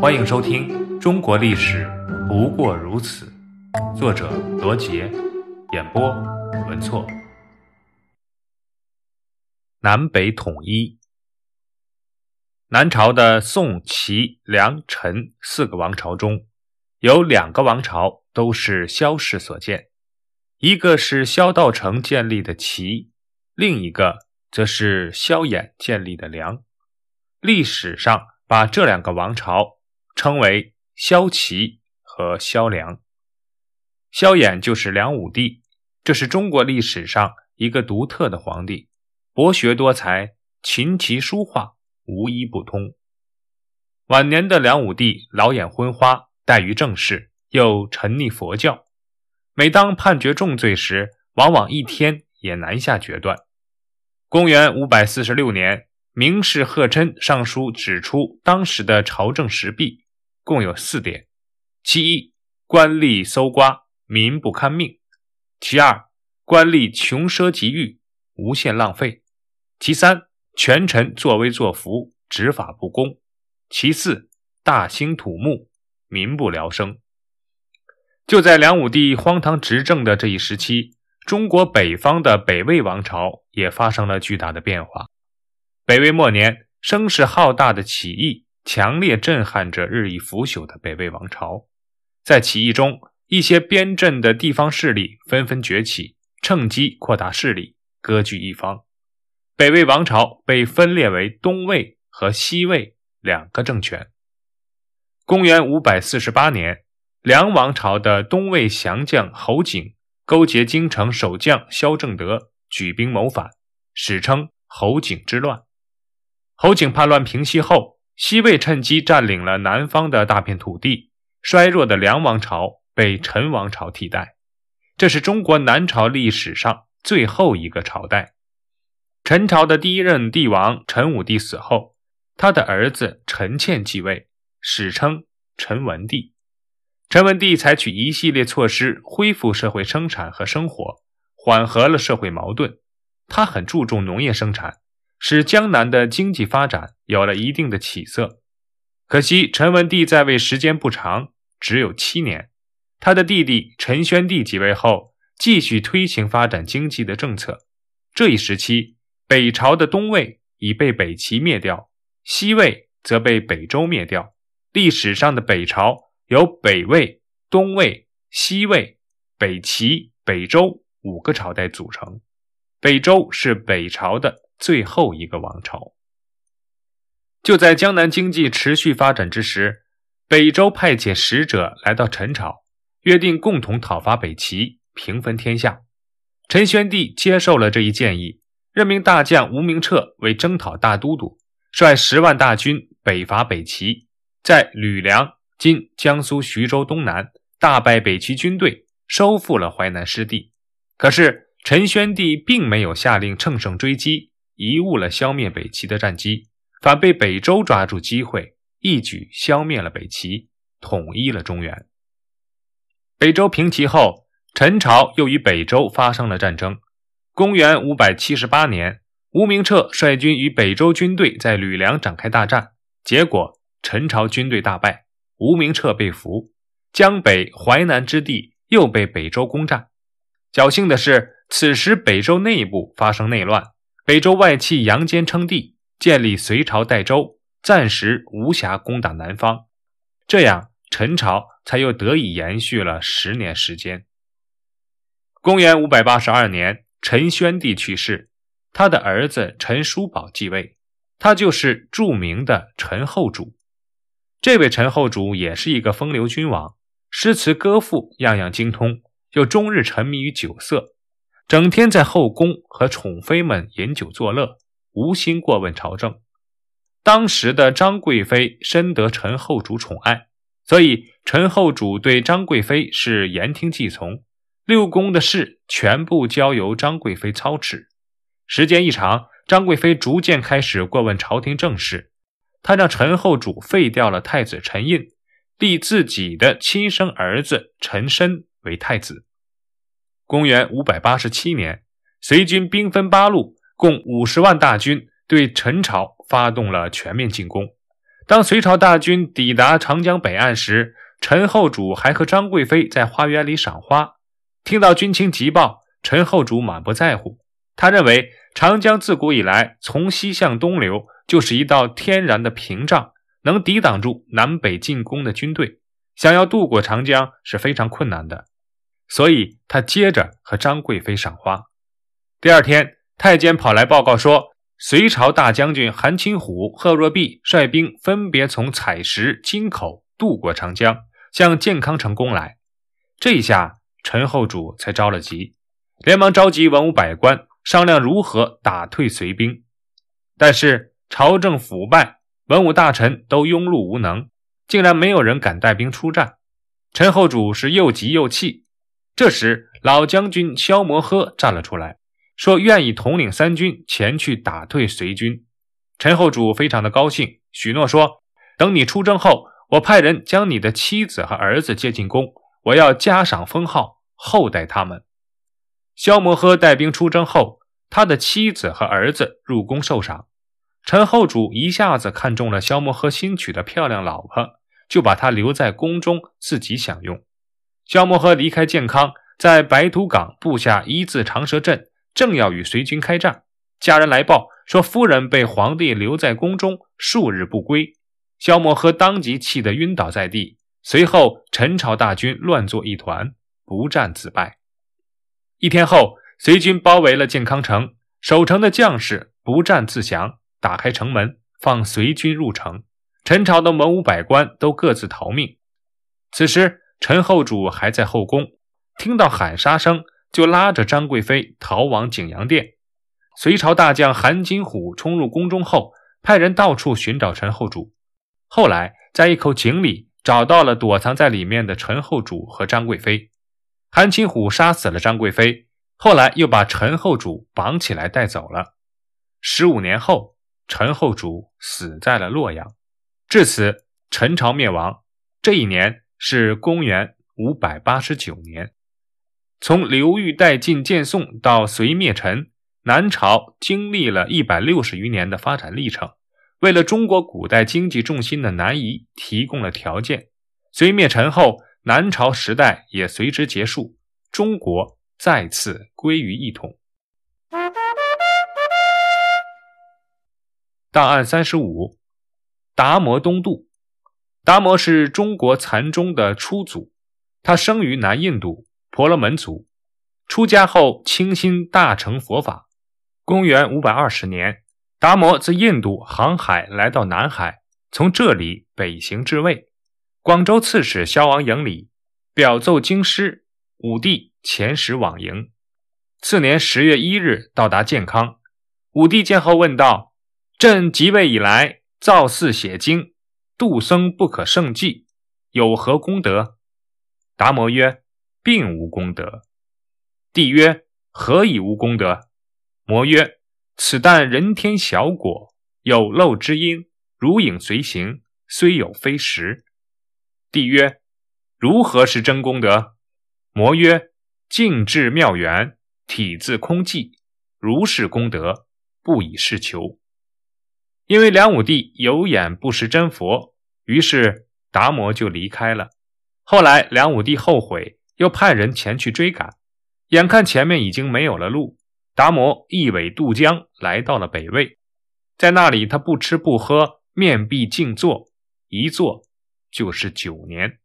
欢迎收听《中国历史不过如此》，作者罗杰，演播文措。南北统一，南朝的宋、齐、梁、陈四个王朝中，有两个王朝都是萧氏所建，一个是萧道成建立的齐，另一个则是萧衍建立的梁。历史上把这两个王朝。称为萧齐和萧梁，萧衍就是梁武帝，这是中国历史上一个独特的皇帝，博学多才，琴棋书画无一不通。晚年的梁武帝老眼昏花，怠于政事，又沉溺佛教，每当判决重罪时，往往一天也难下决断。公元五百四十六年，名士贺琛上书指出当时的朝政时弊。共有四点：其一，官吏搜刮，民不堪命；其二，官吏穷奢极欲，无限浪费；其三，权臣作威作福，执法不公；其四，大兴土木，民不聊生。就在梁武帝荒唐执政的这一时期，中国北方的北魏王朝也发生了巨大的变化。北魏末年，声势浩大的起义。强烈震撼着日益腐朽的北魏王朝。在起义中，一些边镇的地方势力纷纷崛起，趁机扩大势力，割据一方。北魏王朝被分裂为东魏和西魏两个政权。公元五百四十八年，梁王朝的东魏降将侯景勾结京城守将萧正德，举兵谋反，史称侯景之乱。侯景叛乱平息后。西魏趁机占领了南方的大片土地，衰弱的梁王朝被陈王朝替代。这是中国南朝历史上最后一个朝代。陈朝的第一任帝王陈武帝死后，他的儿子陈倩继位，史称陈文帝。陈文帝采取一系列措施恢复社会生产和生活，缓和了社会矛盾。他很注重农业生产。使江南的经济发展有了一定的起色。可惜陈文帝在位时间不长，只有七年。他的弟弟陈宣帝即位后，继续推行发展经济的政策。这一时期，北朝的东魏已被北齐灭掉，西魏则被北周灭掉。历史上的北朝由北魏、东魏、西魏、北齐、北周五个朝代组成。北周是北朝的。最后一个王朝，就在江南经济持续发展之时，北周派遣使者来到陈朝，约定共同讨伐北齐，平分天下。陈宣帝接受了这一建议，任命大将吴明彻为征讨大都督，率十万大军北伐北齐，在吕梁（今江苏徐州东南）大败北齐军队，收复了淮南失地。可是陈宣帝并没有下令乘胜追击。贻误了消灭北齐的战机，反被北周抓住机会，一举消灭了北齐，统一了中原。北周平齐后，陈朝又与北周发生了战争。公元五百七十八年，吴明彻率军与北周军队在吕梁展开大战，结果陈朝军队大败，吴明彻被俘，江北、淮南之地又被北周攻占。侥幸的是，此时北周内部发生内乱。北周外戚杨坚称帝，建立隋朝代周，暂时无暇攻打南方，这样陈朝才又得以延续了十年时间。公元五百八十二年，陈宣帝去世，他的儿子陈叔宝继位，他就是著名的陈后主。这位陈后主也是一个风流君王，诗词歌赋样样精通，又终日沉迷于酒色。整天在后宫和宠妃们饮酒作乐，无心过问朝政。当时的张贵妃深得陈后主宠爱，所以陈后主对张贵妃是言听计从，六宫的事全部交由张贵妃操持。时间一长，张贵妃逐渐开始过问朝廷政事。她让陈后主废掉了太子陈印，立自己的亲生儿子陈申为太子。公元五百八十七年，隋军兵分八路，共五十万大军对陈朝发动了全面进攻。当隋朝大军抵达长江北岸时，陈后主还和张贵妃在花园里赏花。听到军情急报，陈后主满不在乎。他认为长江自古以来从西向东流，就是一道天然的屏障，能抵挡住南北进攻的军队。想要渡过长江是非常困难的，所以他接着和张贵妃赏花。第二天，太监跑来报告说。隋朝大将军韩擒虎、贺若弼率兵分别从采石、京口渡过长江，向建康城攻来。这一下，陈后主才着了急，连忙召集文武百官商量如何打退隋兵。但是朝政腐败，文武大臣都庸碌无能，竟然没有人敢带兵出战。陈后主是又急又气。这时，老将军萧摩诃站了出来。说愿意统领三军前去打退隋军，陈后主非常的高兴，许诺说：“等你出征后，我派人将你的妻子和儿子接进宫，我要加赏封号，厚待他们。”萧摩诃带兵出征后，他的妻子和儿子入宫受赏。陈后主一下子看中了萧摩诃新娶的漂亮老婆，就把她留在宫中自己享用。萧摩诃离开建康，在白土岗布下一字长蛇阵。正要与隋军开战，家人来报说夫人被皇帝留在宫中数日不归。萧摩诃当即气得晕倒在地。随后，陈朝大军乱作一团，不战自败。一天后，隋军包围了建康城，守城的将士不战自降，打开城门放隋军入城。陈朝的文武百官都各自逃命。此时，陈后主还在后宫，听到喊杀声。就拉着张贵妃逃往景阳殿。隋朝大将韩金虎冲入宫中后，派人到处寻找陈后主。后来在一口井里找到了躲藏在里面的陈后主和张贵妃。韩金虎杀死了张贵妃，后来又把陈后主绑起来带走了。十五年后，陈后主死在了洛阳。至此，陈朝灭亡。这一年是公元五百八十九年。从刘裕代晋建宋到隋灭陈，南朝经历了一百六十余年的发展历程，为了中国古代经济重心的南移提供了条件。隋灭陈后，南朝时代也随之结束，中国再次归于一统。档案三十五，达摩东渡。达摩是中国禅宗的初祖，他生于南印度。婆罗门族出家后倾心大乘佛法。公元五百二十年，达摩自印度航海来到南海，从这里北行至魏。广州刺史萧王迎礼，表奏京师，武帝遣使往迎。次年十月一日到达建康。武帝见后问道：“朕即位以来，造寺写经，度僧不可胜计，有何功德？”达摩曰。并无功德。帝曰：“何以无功德？”摩曰：“此但人天小果，有漏之因，如影随形，虽有非实。”帝曰：“如何是真功德？”摩曰：“静至妙缘，体自空寂，如是功德，不以是求。”因为梁武帝有眼不识真佛，于是达摩就离开了。后来梁武帝后悔。又派人前去追赶，眼看前面已经没有了路，达摩一苇渡江，来到了北魏。在那里，他不吃不喝，面壁静坐，一坐就是九年。